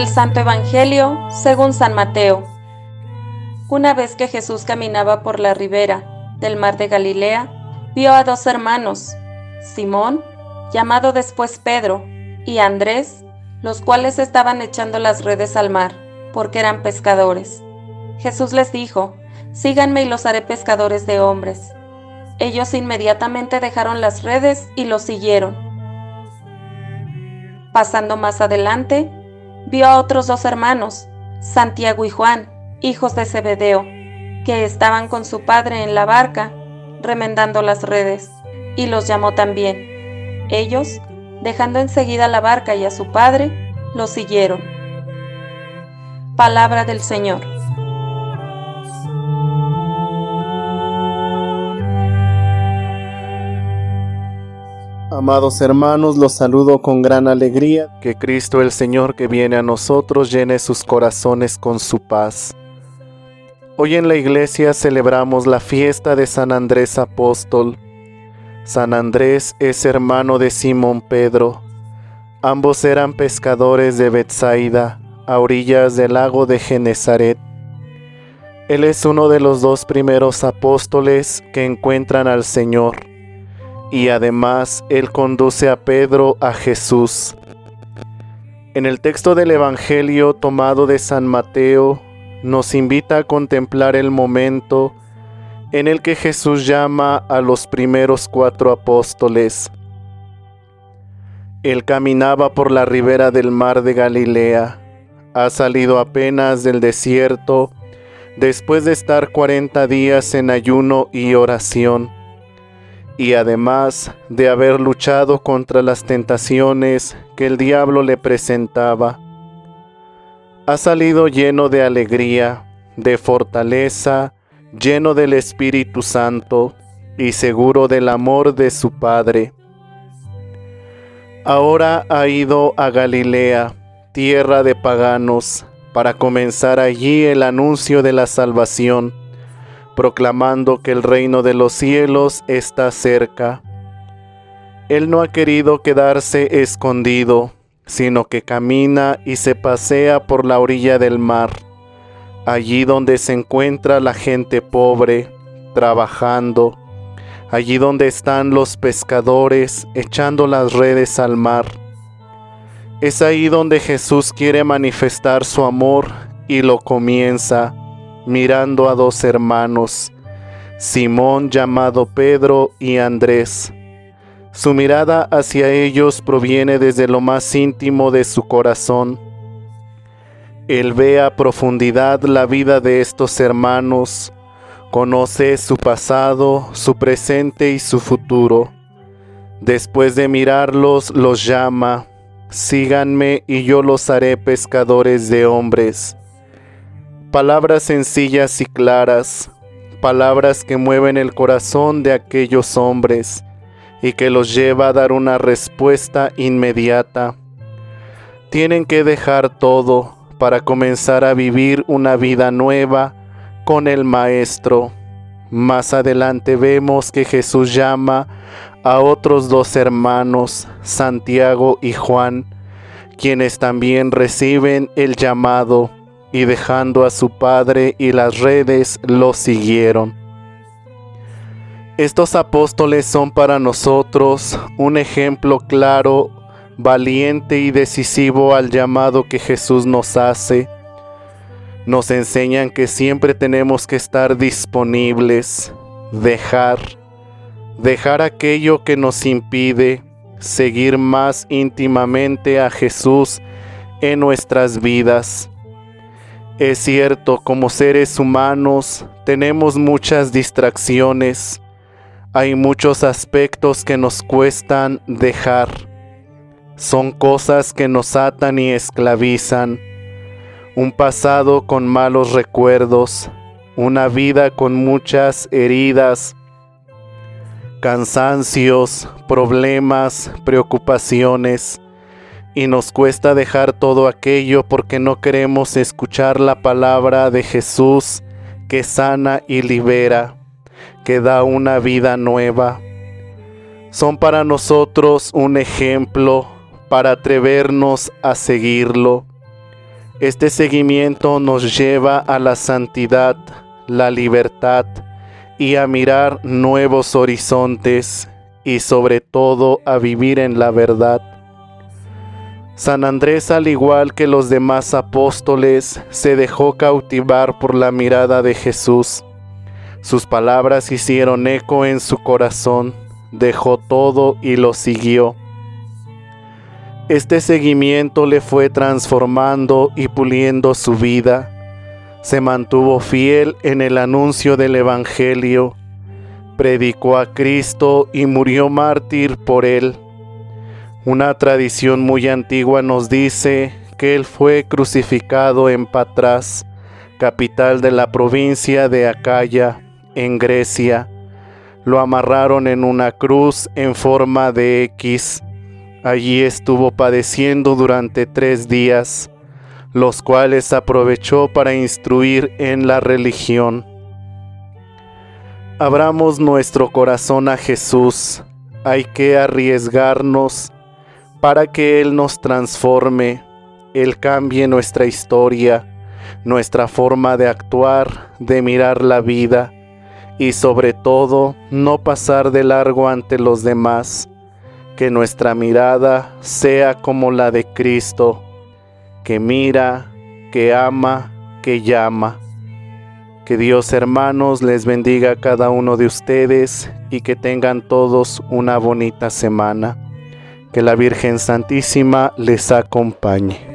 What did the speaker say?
Del Santo Evangelio según San Mateo. Una vez que Jesús caminaba por la ribera del mar de Galilea, vio a dos hermanos, Simón, llamado después Pedro, y Andrés, los cuales estaban echando las redes al mar, porque eran pescadores. Jesús les dijo, Síganme y los haré pescadores de hombres. Ellos inmediatamente dejaron las redes y los siguieron. Pasando más adelante, vio a otros dos hermanos, Santiago y Juan, hijos de Zebedeo, que estaban con su padre en la barca, remendando las redes, y los llamó también. Ellos, dejando enseguida la barca y a su padre, los siguieron. Palabra del Señor. Amados hermanos, los saludo con gran alegría. Que Cristo el Señor que viene a nosotros llene sus corazones con su paz. Hoy en la iglesia celebramos la fiesta de San Andrés Apóstol. San Andrés es hermano de Simón Pedro. Ambos eran pescadores de Bethsaida, a orillas del lago de Genezaret. Él es uno de los dos primeros apóstoles que encuentran al Señor y además Él conduce a Pedro a Jesús. En el texto del Evangelio tomado de San Mateo, nos invita a contemplar el momento en el que Jesús llama a los primeros cuatro apóstoles. Él caminaba por la ribera del mar de Galilea, ha salido apenas del desierto después de estar cuarenta días en ayuno y oración y además de haber luchado contra las tentaciones que el diablo le presentaba, ha salido lleno de alegría, de fortaleza, lleno del Espíritu Santo y seguro del amor de su Padre. Ahora ha ido a Galilea, tierra de paganos, para comenzar allí el anuncio de la salvación proclamando que el reino de los cielos está cerca. Él no ha querido quedarse escondido, sino que camina y se pasea por la orilla del mar, allí donde se encuentra la gente pobre, trabajando, allí donde están los pescadores echando las redes al mar. Es ahí donde Jesús quiere manifestar su amor y lo comienza mirando a dos hermanos, Simón llamado Pedro y Andrés. Su mirada hacia ellos proviene desde lo más íntimo de su corazón. Él ve a profundidad la vida de estos hermanos, conoce su pasado, su presente y su futuro. Después de mirarlos, los llama, síganme y yo los haré pescadores de hombres. Palabras sencillas y claras, palabras que mueven el corazón de aquellos hombres y que los lleva a dar una respuesta inmediata. Tienen que dejar todo para comenzar a vivir una vida nueva con el Maestro. Más adelante vemos que Jesús llama a otros dos hermanos, Santiago y Juan, quienes también reciben el llamado y dejando a su padre y las redes lo siguieron. Estos apóstoles son para nosotros un ejemplo claro, valiente y decisivo al llamado que Jesús nos hace. Nos enseñan que siempre tenemos que estar disponibles, dejar, dejar aquello que nos impide seguir más íntimamente a Jesús en nuestras vidas es cierto, como seres humanos tenemos muchas distracciones, hay muchos aspectos que nos cuestan dejar, son cosas que nos atan y esclavizan, un pasado con malos recuerdos, una vida con muchas heridas, cansancios, problemas, preocupaciones, y nos cuesta dejar todo aquello porque no queremos escuchar la palabra de Jesús que sana y libera, que da una vida nueva. Son para nosotros un ejemplo para atrevernos a seguirlo. Este seguimiento nos lleva a la santidad, la libertad y a mirar nuevos horizontes y sobre todo a vivir en la verdad. San Andrés, al igual que los demás apóstoles, se dejó cautivar por la mirada de Jesús. Sus palabras hicieron eco en su corazón, dejó todo y lo siguió. Este seguimiento le fue transformando y puliendo su vida. Se mantuvo fiel en el anuncio del Evangelio, predicó a Cristo y murió mártir por él. Una tradición muy antigua nos dice que él fue crucificado en Patras, capital de la provincia de Acaya, en Grecia. Lo amarraron en una cruz en forma de X. Allí estuvo padeciendo durante tres días, los cuales aprovechó para instruir en la religión. Abramos nuestro corazón a Jesús. Hay que arriesgarnos para que Él nos transforme, Él cambie nuestra historia, nuestra forma de actuar, de mirar la vida y sobre todo no pasar de largo ante los demás, que nuestra mirada sea como la de Cristo, que mira, que ama, que llama. Que Dios hermanos les bendiga a cada uno de ustedes y que tengan todos una bonita semana. Que la Virgen Santísima les acompañe.